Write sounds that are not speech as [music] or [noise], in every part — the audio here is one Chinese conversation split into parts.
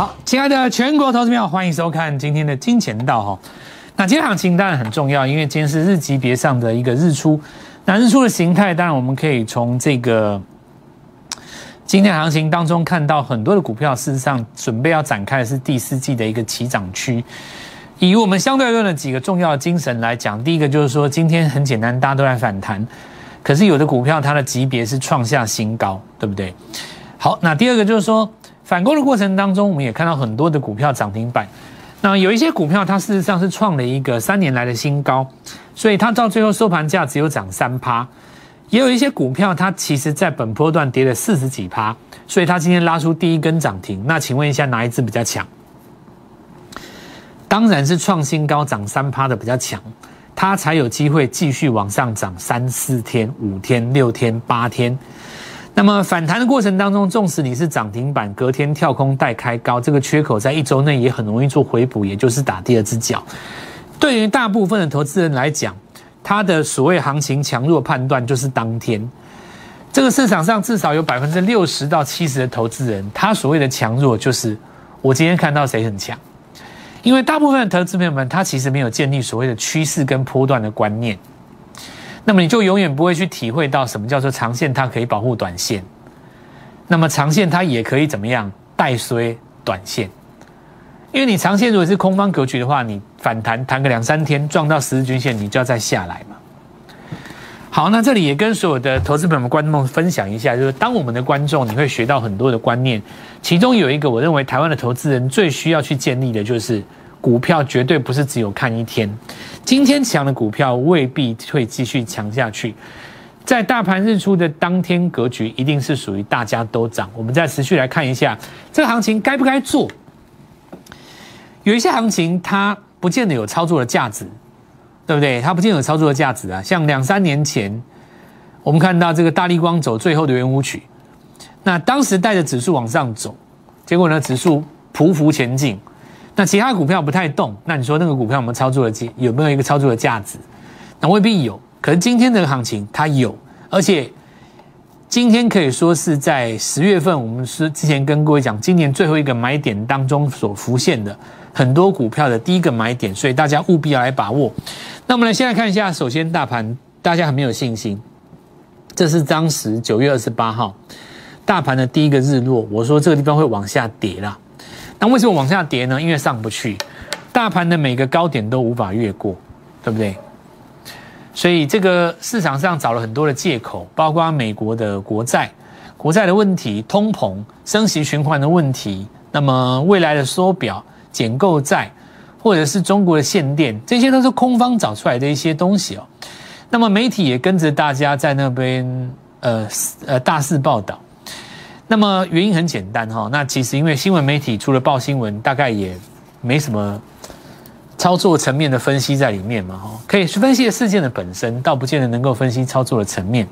好，亲爱的全国投资朋友，欢迎收看今天的金钱道哈。那今天行情当然很重要，因为今天是日级别上的一个日出。那日出的形态，当然我们可以从这个 [tsk] 今天行情当中看到很多的股票，事实上准备要展开的是第四季的一个起涨区。以我们相对论的几个重要精神来讲，第一个就是说，今天很简单，大家都在反弹，可是有的股票它的级别是创下新高，对不对？好，那第二个就是说。反攻的过程当中，我们也看到很多的股票涨停板。那有一些股票，它事实上是创了一个三年来的新高，所以它到最后收盘价只有涨三趴。也有一些股票，它其实在本波段跌了四十几趴，所以它今天拉出第一根涨停。那请问一下，哪一只比较强？当然是创新高涨三趴的比较强，它才有机会继续往上涨三四天、五天、六天、八天。那么反弹的过程当中，纵使你是涨停板，隔天跳空带开高，这个缺口在一周内也很容易做回补，也就是打第二只脚。对于大部分的投资人来讲，他的所谓行情强弱判断就是当天。这个市场上至少有百分之六十到七十的投资人，他所谓的强弱就是我今天看到谁很强。因为大部分的投资朋友们，他其实没有建立所谓的趋势跟波段的观念。那么你就永远不会去体会到什么叫做长线，它可以保护短线。那么长线它也可以怎么样带衰短线？因为你长线如果是空方格局的话，你反弹弹个两三天撞到十日均线，你就要再下来嘛。好，那这里也跟所有的投资朋友们、观众分享一下，就是当我们的观众，你会学到很多的观念，其中有一个我认为台湾的投资人最需要去建立的就是。股票绝对不是只有看一天，今天强的股票未必会继续强下去。在大盘日出的当天，格局一定是属于大家都涨。我们再持续来看一下这个行情该不该做。有一些行情它不见得有操作的价值，对不对？它不见得有操作的价值啊。像两三年前，我们看到这个大力光走最后的圆舞曲，那当时带着指数往上走，结果呢，指数匍匐前进。那其他股票不太动，那你说那个股票有没有操作的价？有没有一个操作的价值？那未必有。可是今天这个行情它有，而且今天可以说是在十月份，我们是之前跟各位讲，今年最后一个买点当中所浮现的很多股票的第一个买点，所以大家务必要来把握。那我们来先来看一下，首先大盘大家很没有信心，这是当时九月二十八号大盘的第一个日落，我说这个地方会往下跌啦。那为什么往下跌呢？因为上不去，大盘的每个高点都无法越过，对不对？所以这个市场上找了很多的借口，包括美国的国债、国债的问题、通膨、升息循环的问题，那么未来的缩表、减购债，或者是中国的限电，这些都是空方找出来的一些东西哦。那么媒体也跟着大家在那边呃呃大肆报道。那么原因很简单哈，那其实因为新闻媒体除了报新闻，大概也没什么操作层面的分析在里面嘛哈，可以分析事件的本身，倒不见得能够分析操作的层面。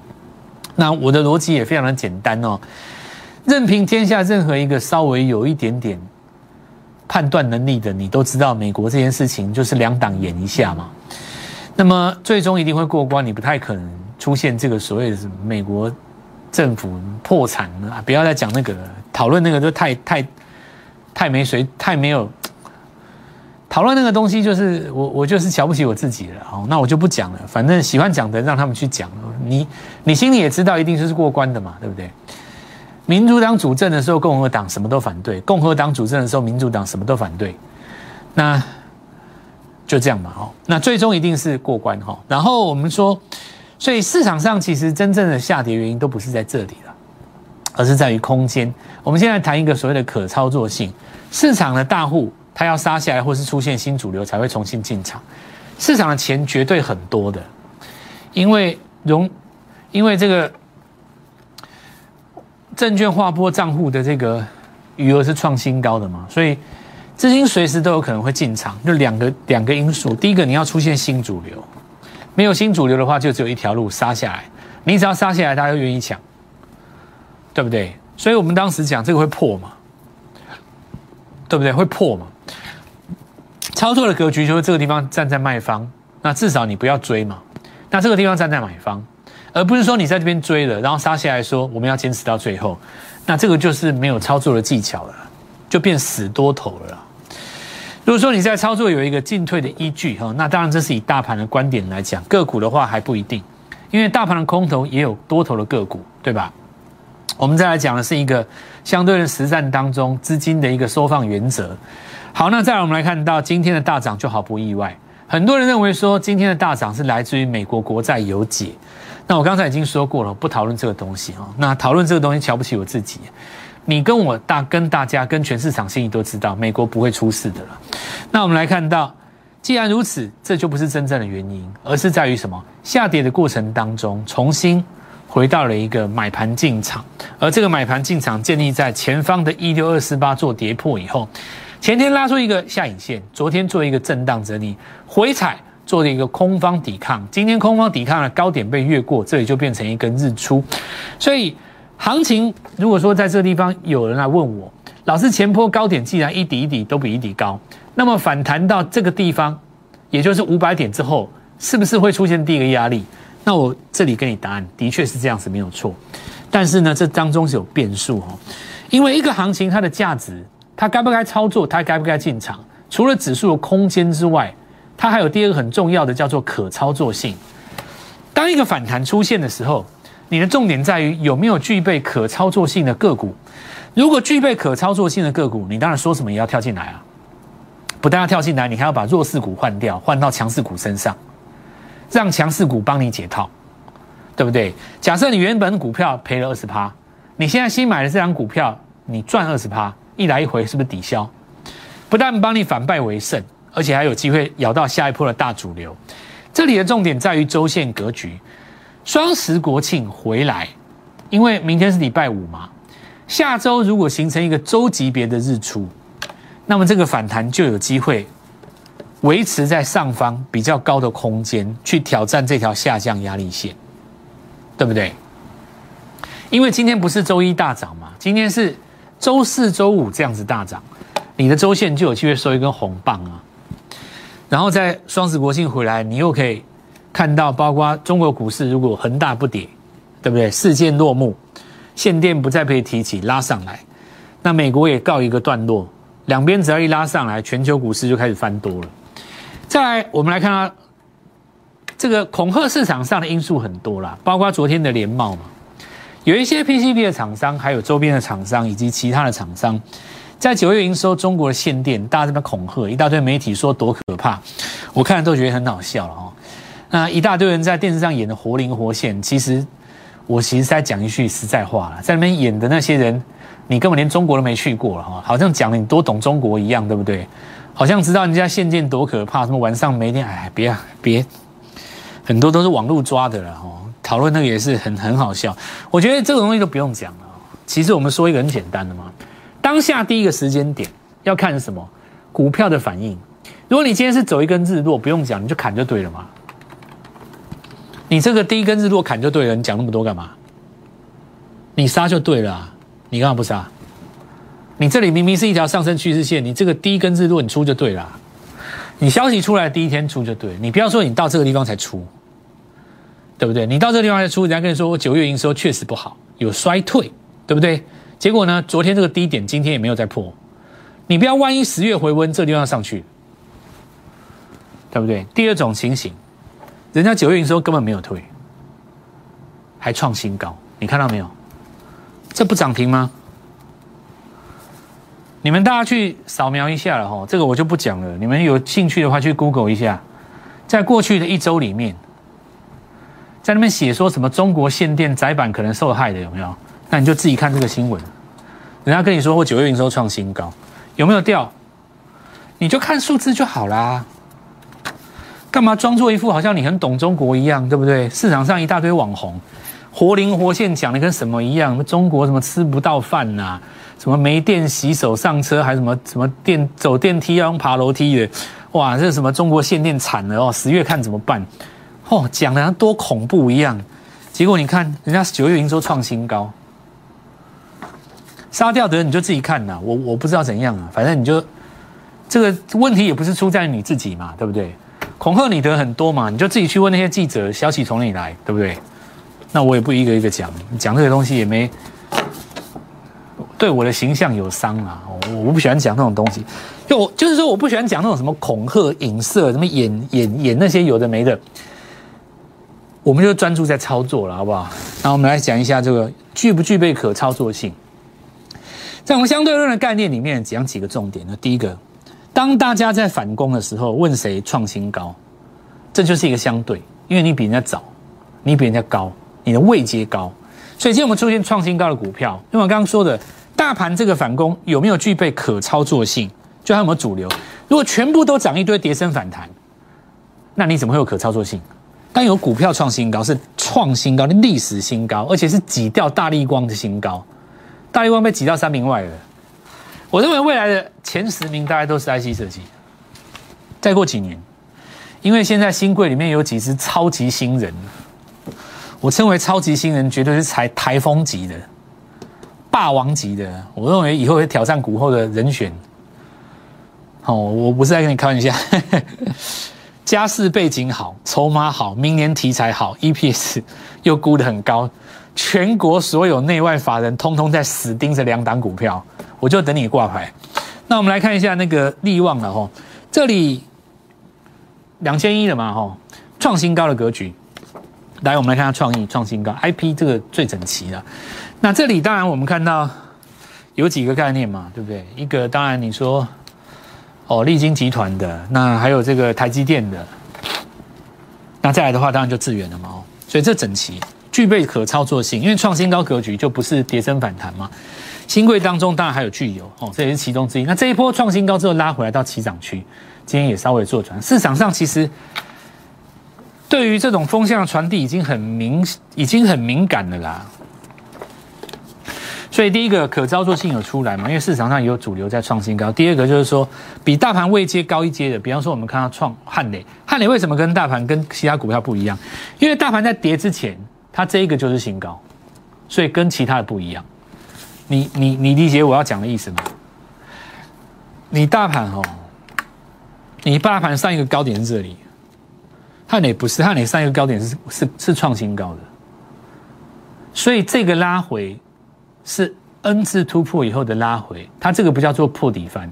那我的逻辑也非常的简单哦，任凭天下任何一个稍微有一点点判断能力的，你都知道美国这件事情就是两党演一下嘛，那么最终一定会过关，你不太可能出现这个所谓的什么美国。政府破产了，不要再讲那个了讨论那个，就太太太没水，太没有讨论那个东西，就是我我就是瞧不起我自己了。好，那我就不讲了，反正喜欢讲的让他们去讲。你你心里也知道，一定是过关的嘛，对不对？民主党主政的时候，共和党什么都反对；共和党主政的时候，民主党什么都反对。那就这样嘛，哦，那最终一定是过关哈。然后我们说。所以市场上其实真正的下跌原因都不是在这里了，而是在于空间。我们现在谈一个所谓的可操作性，市场的大户他要杀下来，或是出现新主流才会重新进场。市场的钱绝对很多的，因为融，因为这个证券划拨账户的这个余额是创新高的嘛，所以资金随时都有可能会进场。就两个两个因素，第一个你要出现新主流。没有新主流的话，就只有一条路杀下来。你只要杀下来，大家都愿意抢，对不对？所以我们当时讲这个会破嘛，对不对？会破嘛。操作的格局就是这个地方站在卖方，那至少你不要追嘛。那这个地方站在买方，而不是说你在这边追了，然后杀下来说我们要坚持到最后，那这个就是没有操作的技巧了。就变死多头了。如果说你在操作有一个进退的依据哈，那当然这是以大盘的观点来讲，个股的话还不一定，因为大盘的空头也有多头的个股，对吧？我们再来讲的是一个相对的实战当中资金的一个收放原则。好，那再来我们来看到今天的大涨就毫不意外，很多人认为说今天的大涨是来自于美国国债有解。那我刚才已经说过了，不讨论这个东西哈。那讨论这个东西瞧不起我自己。你跟我大跟大家跟全市场心里都知道，美国不会出事的了。那我们来看到，既然如此，这就不是真正的原因，而是在于什么？下跌的过程当中，重新回到了一个买盘进场，而这个买盘进场建立在前方的一六二四八做跌破以后，前天拉出一个下影线，昨天做一个震荡整理回踩。做了一个空方抵抗，今天空方抵抗的高点被越过，这里就变成一根日出。所以行情如果说在这个地方有人来问我，老师前坡高点既然一底一底都比一底高，那么反弹到这个地方，也就是五百点之后，是不是会出现第一个压力？那我这里给你答案，的确是这样子，没有错。但是呢，这当中是有变数哦，因为一个行情它的价值，它该不该操作，它该不该进场，除了指数的空间之外。它还有第二个很重要的，叫做可操作性。当一个反弹出现的时候，你的重点在于有没有具备可操作性的个股。如果具备可操作性的个股，你当然说什么也要跳进来啊！不但要跳进来，你还要把弱势股换掉，换到强势股身上，让强势股帮你解套，对不对？假设你原本股票赔了二十趴，你现在新买的这张股票你赚二十趴，一来一回是不是抵消？不但帮你反败为胜。而且还有机会咬到下一波的大主流。这里的重点在于周线格局。双十国庆回来，因为明天是礼拜五嘛，下周如果形成一个周级别的日出，那么这个反弹就有机会维持在上方比较高的空间，去挑战这条下降压力线，对不对？因为今天不是周一大涨嘛，今天是周四周五这样子大涨，你的周线就有机会收一根红棒啊。然后在双十国庆回来，你又可以看到，包括中国股市如果恒大不跌，对不对？事件落幕，限电不再被提起，拉上来，那美国也告一个段落，两边只要一拉上来，全球股市就开始翻多了。再来，我们来看到这个恐吓市场上的因素很多啦，包括昨天的联茂嘛，有一些 PCB 的厂商，还有周边的厂商以及其他的厂商。在九月营收，中国的限电，大家这边恐吓，一大堆媒体说多可怕，我看了都觉得很好笑了哦。那一大堆人在电视上演的活灵活现，其实我其实在讲一句实在话了，在那边演的那些人，你根本连中国都没去过了哈，好像讲你多懂中国一样，对不对？好像知道人家限电多可怕，什么晚上没电，哎，别啊别，很多都是网络抓的了哈。讨论那个也是很很好笑，我觉得这个东西都不用讲了。其实我们说一个很简单的嘛。当下第一个时间点要看什么？股票的反应。如果你今天是走一根日落，不用讲，你就砍就对了嘛。你这个第一根日落砍就对了，你讲那么多干嘛？你杀就对了，你干嘛不杀？你这里明明是一条上升趋势线，你这个第一根日落你出就对了。你消息出来第一天出就对，你不要说你到这个地方才出，对不对？你到这个地方才出，人家跟你说我九月营收确实不好，有衰退，对不对？结果呢？昨天这个低点，今天也没有再破。你不要万一十月回温，这地方上去，对不对？第二种情形，人家九月营收根本没有退，还创新高，你看到没有？这不涨停吗？你们大家去扫描一下了哈，这个我就不讲了。你们有兴趣的话，去 Google 一下，在过去的一周里面，在那边写说什么中国限电窄板可能受害的有没有？那你就自己看这个新闻，人家跟你说我九月营收创新高，有没有掉？你就看数字就好啦。干嘛装作一副好像你很懂中国一样，对不对？市场上一大堆网红，活灵活现讲的跟什么一样？什么中国什么吃不到饭呐？什么没电洗手上车，还什么什么电走电梯要用爬楼梯的？哇，这什么中国限电惨了哦！十月看怎么办？哦，讲的多恐怖一样，结果你看人家九月营收创新高。杀掉的人你就自己看呐，我我不知道怎样啊，反正你就这个问题也不是出在你自己嘛，对不对？恐吓你的很多嘛，你就自己去问那些记者，消息从哪里来，对不对？那我也不一个一个讲，讲这个东西也没，对我的形象有伤啊！我我不喜欢讲那种东西，就我就是说我不喜欢讲那种什么恐吓、影射、什么演演演那些有的没的。我们就专注在操作了，好不好？那我们来讲一下这个具不具备可操作性。在我们相对论的概念里面，讲几个重点。那第一个，当大家在反攻的时候，问谁创新高，这就是一个相对，因为你比人家早，你比人家高，你的位阶高，所以今天我们出现创新高的股票，因为我刚刚说的。大盘这个反攻有没有具备可操作性？就它有没有主流？如果全部都涨一堆跌升反弹，那你怎么会有可操作性？但有股票创新高，是创新高的历史新高，而且是挤掉大力光的新高。大力光被挤到三名外了。我认为未来的前十名大概都是 IC 设计。再过几年，因为现在新贵里面有几只超级新人，我称为超级新人，绝对是台台风级的。霸王级的，我认为以后会挑战股后的人选。哦，我不是在跟你开玩笑，家世背景好，筹码好，明年题材好，EPS 又估得很高，全国所有内外法人通通在死盯着两档股票，我就等你挂牌。那我们来看一下那个利旺了哈，这里两千一了嘛哈，创新高的格局。来，我们来看下创意创新高，IP 这个最整齐了。那这里当然我们看到有几个概念嘛，对不对？一个当然你说哦，利金集团的，那还有这个台积电的，那再来的话当然就智源了嘛。哦，所以这整齐具备可操作性，因为创新高格局就不是跌升反弹嘛。新贵当中当然还有具有哦，这也是其中之一。那这一波创新高之后拉回来到起涨区，今天也稍微做转。市场上其实对于这种风向传递已经很明，已经很敏感了啦。所以第一个可操作性有出来嘛？因为市场上也有主流在创新高。第二个就是说，比大盘位阶高一阶的，比方说我们看到创汉磊，汉磊为什么跟大盘跟其他股票不一样？因为大盘在跌之前，它这一个就是新高，所以跟其他的不一样。你你你理解我要讲的意思吗？你大盘哦，你大盘上一个高点是这里，汉磊不是汉磊上一个高点是是是创新高的，所以这个拉回。是 N 次突破以后的拉回，它这个不叫做破底翻，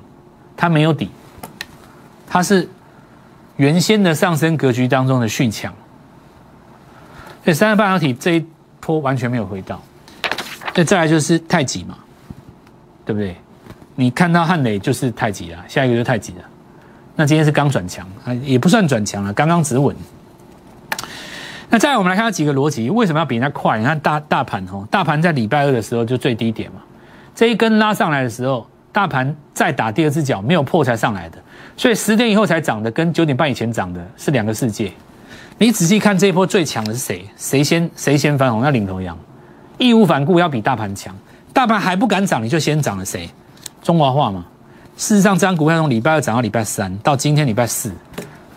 它没有底，它是原先的上升格局当中的续强。所以三大半导体这一波完全没有回到。那再来就是太极嘛，对不对？你看到汉磊就是太极了，下一个就太极了。那今天是刚转强，啊，也不算转强了，刚刚止稳。那再来，我们来看几个逻辑，为什么要比人家快？你看大大盘哦，大盘在礼拜二的时候就最低点嘛，这一根拉上来的时候，大盘再打第二只脚没有破才上来的，所以十点以后才涨的，跟九点半以前涨的是两个世界。你仔细看这一波最强的是谁？谁先谁先翻红要领头羊，义无反顾要比大盘强，大盘还不敢涨，你就先涨了谁？中华化嘛。事实上，这张股票从礼拜二涨到礼拜三，到今天礼拜四。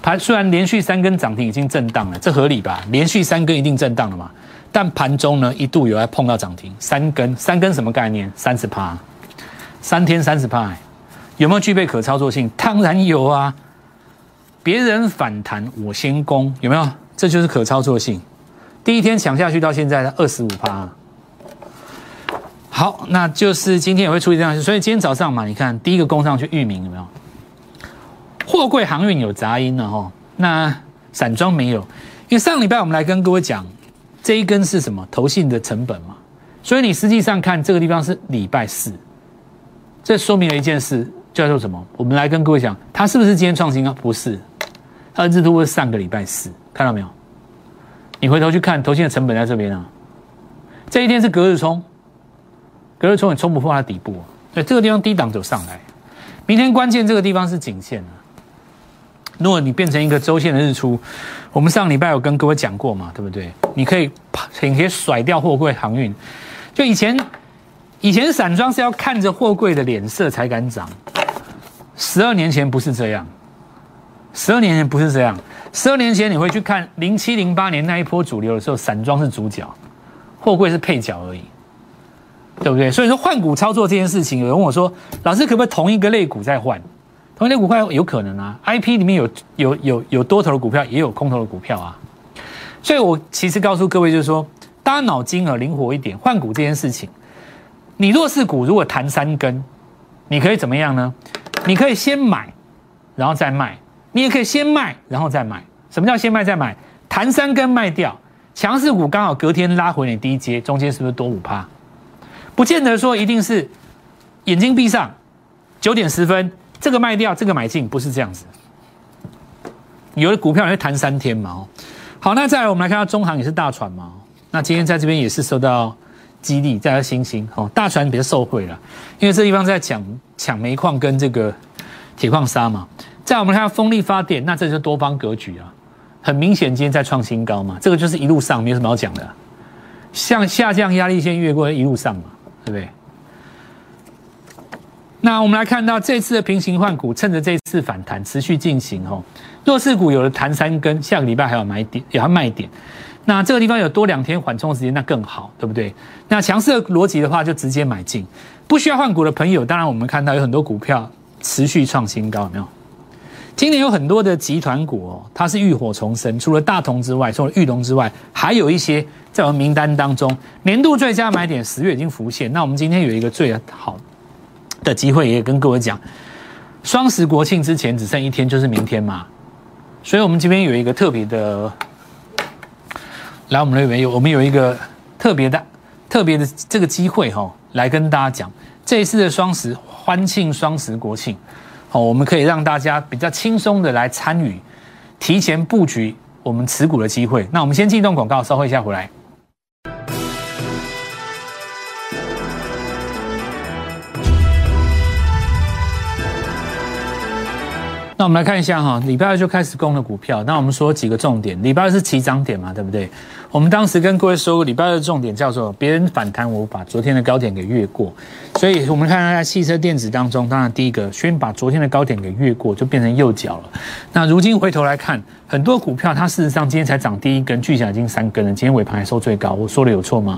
盘虽然连续三根涨停已经震荡了，这合理吧？连续三根一定震荡了嘛？但盘中呢，一度有要碰到涨停，三根，三根什么概念？三十趴，三天三十趴，有没有具备可操作性？当然有啊！别人反弹我先攻，有没有？这就是可操作性。第一天抢下去到现在的二十五趴。好，那就是今天也会出现这样，所以今天早上嘛，你看第一个攻上去，域名有没有？货柜航运有杂音了哈，那散装没有，因为上礼拜我们来跟各位讲，这一根是什么投信的成本嘛，所以你实际上看这个地方是礼拜四，这说明了一件事，叫做什么？我们来跟各位讲，它是不是今天创新啊？不是，它的日图是上个礼拜四，看到没有？你回头去看投信的成本在这边啊，这一天是隔日冲，隔日冲也冲不破它底部，啊。所以，这个地方低档走上来，明天关键这个地方是颈线啊。如果你变成一个周线的日出，我们上礼拜有跟各位讲过嘛，对不对？你可以，你可以甩掉货柜航运。就以前，以前散装是要看着货柜的脸色才敢涨。十二年前不是这样，十二年前不是这样。十二年前你会去看零七零八年那一波主流的时候，散装是主角，货柜是配角而已，对不对？所以说换股操作这件事情，有人问我说，老师可不可以同一个类股再换？同类股票有可能啊，I P 里面有有有有多头的股票，也有空头的股票啊，所以我其实告诉各位就是说，大家脑筋啊灵活一点，换股这件事情，你弱势股如果弹三根，你可以怎么样呢？你可以先买，然后再卖；你也可以先卖，然后再买。什么叫先卖再买？弹三根卖掉，强势股刚好隔天拉回你低阶，中间是不是多五趴？不见得说一定是眼睛闭上，九点十分这个卖掉，这个买进，不是这样子。有的股票会弹三天嘛？哦，好，那再来我们来看到中航也是大船嘛？那今天在这边也是受到激励，再来星星哦，大船比较受惠了，因为这地方在抢抢煤矿跟这个铁矿砂嘛。再我们看风力发电，那这就是多方格局啊，很明显今天在创新高嘛，这个就是一路上没有什么好讲的，向下降压力线越过一路上嘛，对不对？那我们来看到这次的平行换股，趁着这次反弹持续进行哦，弱势股有了弹三根，下个礼拜还有买点，也要卖点。那这个地方有多两天缓冲时间，那更好，对不对？那强势的逻辑的话，就直接买进，不需要换股的朋友，当然我们看到有很多股票持续创新高，有没有？今年有很多的集团股哦，它是浴火重生，除了大同之外，除了玉龙之外，还有一些在我们名单当中，年度最佳买点十月已经浮现。那我们今天有一个最好。的机会也跟各位讲，双十国庆之前只剩一天，就是明天嘛，所以我们这边有一个特别的，来我们那边有我们有一个特别的特别的这个机会哈，来跟大家讲这一次的双十欢庆双十国庆，哦，我们可以让大家比较轻松的来参与，提前布局我们持股的机会。那我们先进一段广告，稍后一下回来。那我们来看一下哈，礼拜二就开始攻的股票。那我们说几个重点，礼拜二是起涨点嘛，对不对？我们当时跟各位说过，礼拜二的重点叫做别人反弹，我把昨天的高点给越过。所以我们看一下汽车电子当中，当然第一个先把昨天的高点给越过，就变成右脚了。那如今回头来看，很多股票它事实上今天才涨第一根，巨响已经三根了，今天尾盘还收最高，我说的有错吗？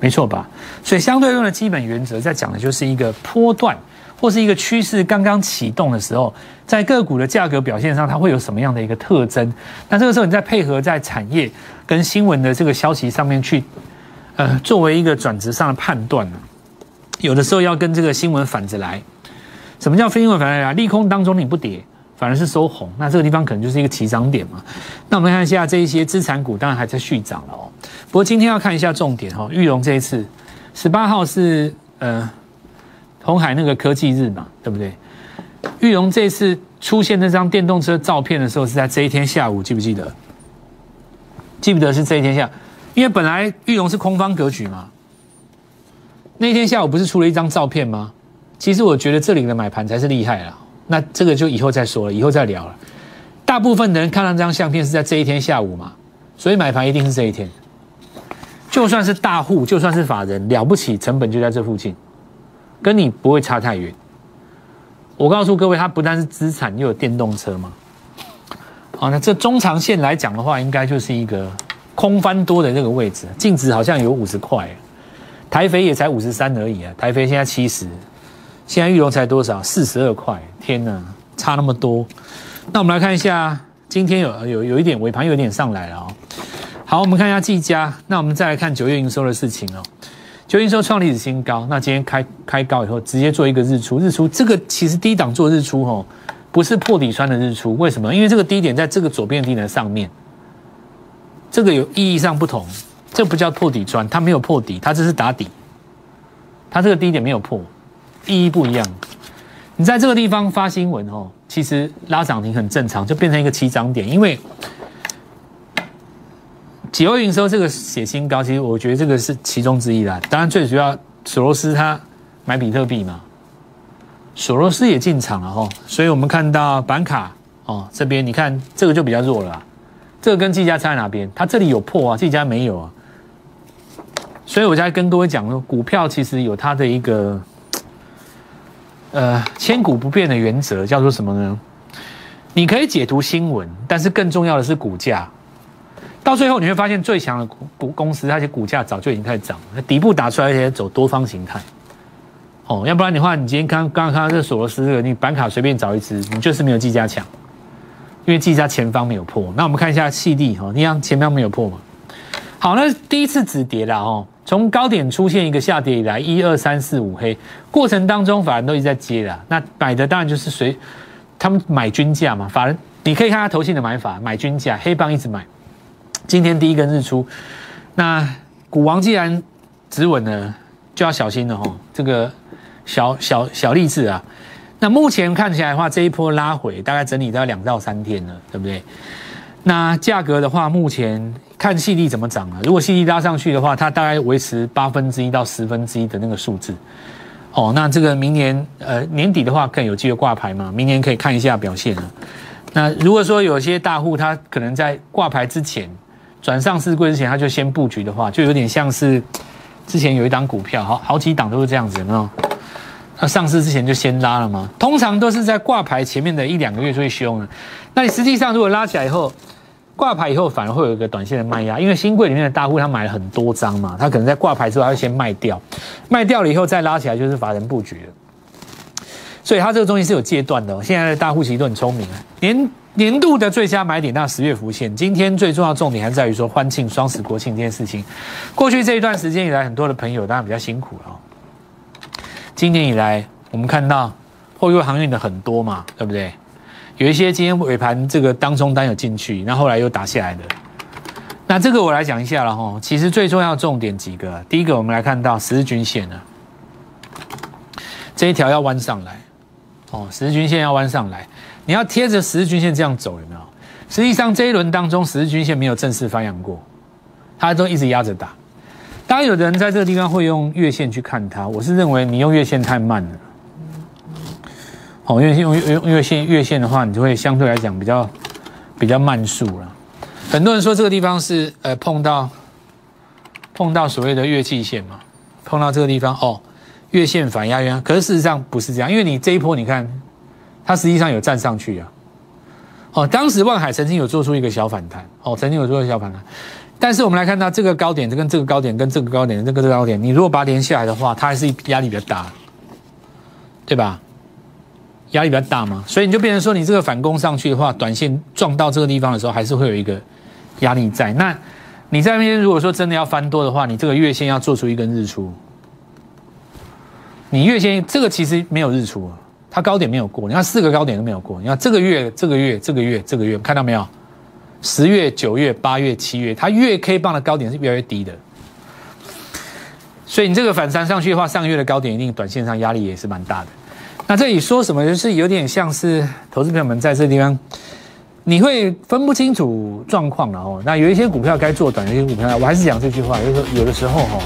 没错吧？所以相对论的基本原则在讲的就是一个波段。或是一个趋势刚刚启动的时候，在个股的价格表现上，它会有什么样的一个特征？那这个时候，你再配合在产业跟新闻的这个消息上面去，呃，作为一个转折上的判断呢？有的时候要跟这个新闻反着来。什么叫非新闻反着来？利空当中你不跌，反而是收红，那这个地方可能就是一个起涨点嘛。那我们看一下这一些资产股，当然还在续涨了哦。不过今天要看一下重点哈，玉龙这一次十八号是呃。红海那个科技日嘛，对不对？玉龙这次出现那张电动车照片的时候，是在这一天下午，记不记得？记不得是这一天下，因为本来玉龙是空方格局嘛。那天下午不是出了一张照片吗？其实我觉得这里的买盘才是厉害了。那这个就以后再说了，以后再聊了。大部分的人看到这张相片是在这一天下午嘛，所以买盘一定是这一天。就算是大户，就算是法人，了不起，成本就在这附近。跟你不会差太远。我告诉各位，它不但是资产，又有电动车嘛。好，那这中长线来讲的话，应该就是一个空翻多的这个位置，净值好像有五十块，台肥也才五十三而已啊。台肥现在七十，现在玉龙才多少？四十二块，天哪，差那么多。那我们来看一下，今天有有有一点尾盘有一点上来了哦。好，我们看一下技嘉，那我们再来看九月营收的事情哦。九营收创历史新高，那今天开开高以后，直接做一个日出。日出这个其实低档做日出吼，不是破底穿的日出。为什么？因为这个低点在这个左边低点上面，这个有意义上不同。这不叫破底穿，它没有破底，它这是打底。它这个低点没有破，意义不一样。你在这个地方发新闻哦，其实拉涨停很正常，就变成一个起涨点，因为。几欧营收这个写新高，其实我觉得这个是其中之一啦。当然，最主要索罗斯他买比特币嘛，索罗斯也进场了哈。所以我们看到板卡哦这边，你看这个就比较弱了。这个跟技嘉差在哪边？它这里有破啊，技嘉没有啊。所以我在跟各位讲说，股票其实有它的一个呃千古不变的原则，叫做什么呢？你可以解读新闻，但是更重要的是股价。到最后你会发现，最强的股股公司，它些股价早就已经开始涨了，底部打出来，而且走多方形态。哦，要不然的话，你今天刚刚刚看这索罗斯这个，你板卡随便找一只，你就是没有技嘉强，因为技嘉前方没有破。那我们看一下细地哈，你看前方没有破嘛？好，那第一次止跌了哦，从高点出现一个下跌以来，一二三四五黑过程当中，法人都一直在接的。那买的当然就是随他们买均价嘛。法人你可以看他投信的买法，买均价，黑棒一直买。今天第一根日出，那股王既然止稳了，就要小心了哈。这个小小小励志啊。那目前看起来的话，这一波拉回大概整理到两到三天了，对不对？那价格的话，目前看细粒怎么涨了。如果细粒拉上去的话，它大概维持八分之一到十分之一的那个数字。哦，那这个明年呃年底的话更有机会挂牌嘛？明年可以看一下表现了。那如果说有些大户他可能在挂牌之前转上市柜之前，他就先布局的话，就有点像是之前有一档股票，好好几档都是这样子，有没有？那上市之前就先拉了吗？通常都是在挂牌前面的一两个月最凶了。那你实际上如果拉起来以后，挂牌以后反而会有一个短线的卖压，因为新贵里面的大户他买了很多张嘛，他可能在挂牌之后他会先卖掉，卖掉了以后再拉起来就是法人布局了。所以它这个东西是有阶段的。现在的大户其实都很聪明。年年度的最佳买点，那十月浮现。今天最重要重点还在于说欢庆双十国庆这件事情。过去这一段时间以来，很多的朋友当然比较辛苦了。今年以来，我们看到货运航运的很多嘛，对不对？有一些今天尾盘这个当中单有进去，那后后来又打下来的。那这个我来讲一下了哈。其实最重要重点几个，第一个我们来看到十日均线呢，这一条要弯上来，哦，十日均线要弯上来，你要贴着十日均线这样走，有没有？实际上这一轮当中，十日均线没有正式翻扬过，它都一直压着打。当然，有的人在这个地方会用月线去看它，我是认为你用月线太慢了。哦，月线用用月线月线的话，你就会相对来讲比较比较慢速了。很多人说这个地方是呃碰到碰到所谓的月季线嘛，碰到这个地方哦，月线反压压，可是事实上不是这样，因为你这一波你看，它实际上有站上去啊。哦，当时万海曾经有做出一个小反弹，哦，曾经有做出小反弹。但是我们来看到这个高点，这跟这个高点跟这个高点，这个这个高点，你如果把它连下来的话，它还是压力比较大，对吧？压力比较大嘛，所以你就变成说，你这个反攻上去的话，短线撞到这个地方的时候，还是会有一个压力在。那你在那边如果说真的要翻多的话，你这个月线要做出一根日出，你月线这个其实没有日出啊，它高点没有过，你看四个高点都没有过，你看这个月、这个月、这个月、这个月，看到没有？十月、九月、八月、七月，它月 K 棒的高点是越来越低的，所以你这个反弹上去的话，上个月的高点一定短线上压力也是蛮大的。那这里说什么，就是有点像是投资朋友们在这地方，你会分不清楚状况了哦。那有一些股票该做短，有些股票我还是讲这句话，就是说有的时候哈，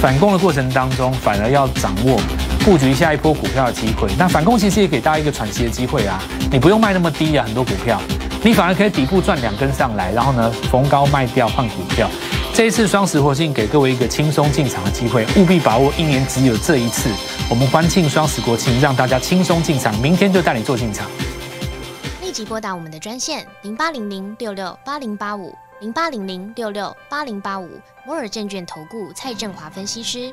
反攻的过程当中，反而要掌握布局下一波股票的机会。那反攻其实也给大家一个喘息的机会啊，你不用卖那么低啊，很多股票。你反而可以底部赚两根上来，然后呢逢高卖掉换股票。这一次双十活性给各位一个轻松进场的机会，务必把握，一年只有这一次。我们欢庆双十国庆，让大家轻松进场，明天就带你做进场。立即拨打我们的专线零八零零六六八零八五零八零零六六八零八五摩尔证券投顾蔡振华分析师。